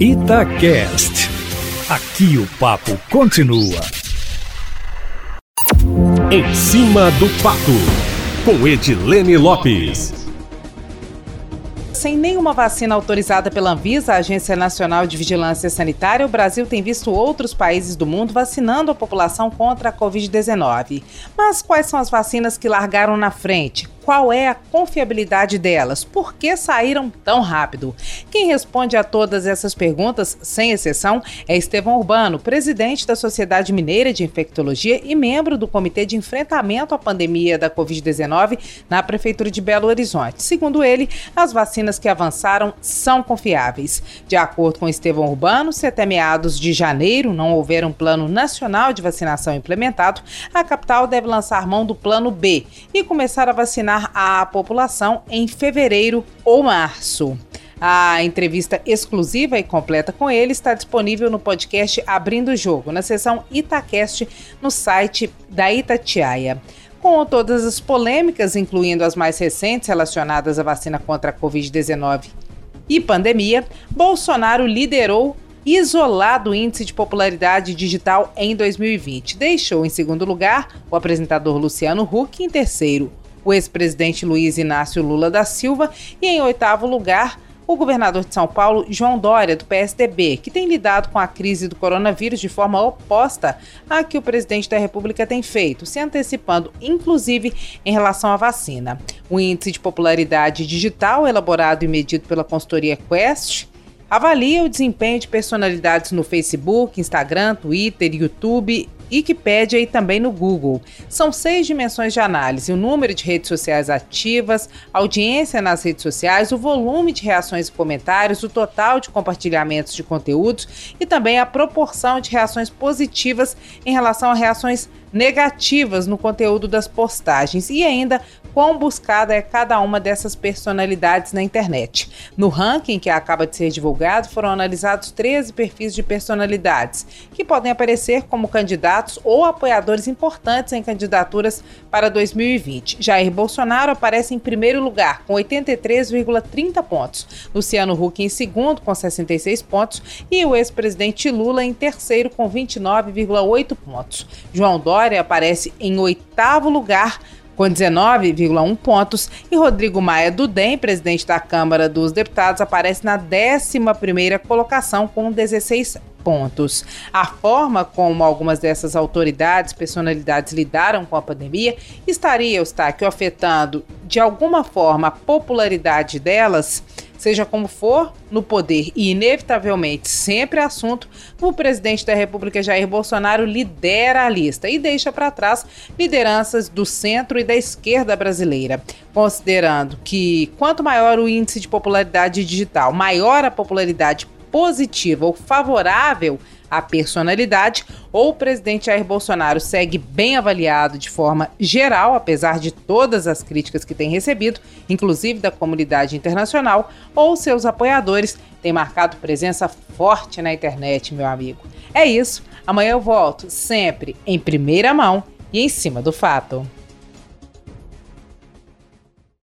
Itacast. Aqui o papo continua. Em cima do papo, com Edilene Lopes. Sem nenhuma vacina autorizada pela Anvisa, a Agência Nacional de Vigilância Sanitária, o Brasil tem visto outros países do mundo vacinando a população contra a Covid-19. Mas quais são as vacinas que largaram na frente? Qual é a confiabilidade delas? Por que saíram tão rápido? Quem responde a todas essas perguntas, sem exceção, é Estevão Urbano, presidente da Sociedade Mineira de Infectologia e membro do Comitê de Enfrentamento à Pandemia da Covid-19 na Prefeitura de Belo Horizonte. Segundo ele, as vacinas que avançaram são confiáveis. De acordo com Estevão Urbano, se até meados de janeiro não houver um plano nacional de vacinação implementado, a capital deve lançar mão do plano B e começar a vacinar a população em fevereiro ou março. A entrevista exclusiva e completa com ele está disponível no podcast Abrindo o Jogo, na seção Itacast, no site da Itatiaia. Com todas as polêmicas, incluindo as mais recentes relacionadas à vacina contra a Covid-19 e pandemia, Bolsonaro liderou isolado o índice de popularidade digital em 2020. Deixou em segundo lugar o apresentador Luciano Huck, em terceiro o ex-presidente Luiz Inácio Lula da Silva e, em oitavo lugar, o governador de São Paulo, João Dória, do PSDB, que tem lidado com a crise do coronavírus de forma oposta à que o presidente da República tem feito, se antecipando, inclusive, em relação à vacina. O índice de popularidade digital, elaborado e medido pela consultoria Quest, avalia o desempenho de personalidades no Facebook, Instagram, Twitter, YouTube Wikipédia e também no Google. São seis dimensões de análise: o número de redes sociais ativas, audiência nas redes sociais, o volume de reações e comentários, o total de compartilhamentos de conteúdos e também a proporção de reações positivas em relação a reações negativas no conteúdo das postagens e ainda quão buscada é cada uma dessas personalidades na internet. No ranking que acaba de ser divulgado, foram analisados 13 perfis de personalidades que podem aparecer como candidatos ou apoiadores importantes em candidaturas para 2020. Jair Bolsonaro aparece em primeiro lugar com 83,30 pontos, Luciano Huck em segundo com 66 pontos e o ex-presidente Lula em terceiro com 29,8 pontos. João Dória aparece em oitavo lugar com 19,1 pontos, e Rodrigo Maia do DEM, presidente da Câmara dos Deputados, aparece na 11ª colocação com 16 pontos. A forma como algumas dessas autoridades, personalidades lidaram com a pandemia estaria, Eustáquio, afetando de alguma forma a popularidade delas Seja como for, no poder e inevitavelmente sempre assunto, o presidente da República Jair Bolsonaro lidera a lista e deixa para trás lideranças do centro e da esquerda brasileira, considerando que quanto maior o índice de popularidade digital, maior a popularidade positiva ou favorável a personalidade, ou o presidente Jair Bolsonaro segue bem avaliado de forma geral, apesar de todas as críticas que tem recebido, inclusive da comunidade internacional, ou seus apoiadores têm marcado presença forte na internet, meu amigo. É isso. Amanhã eu volto, sempre em primeira mão e em cima do fato.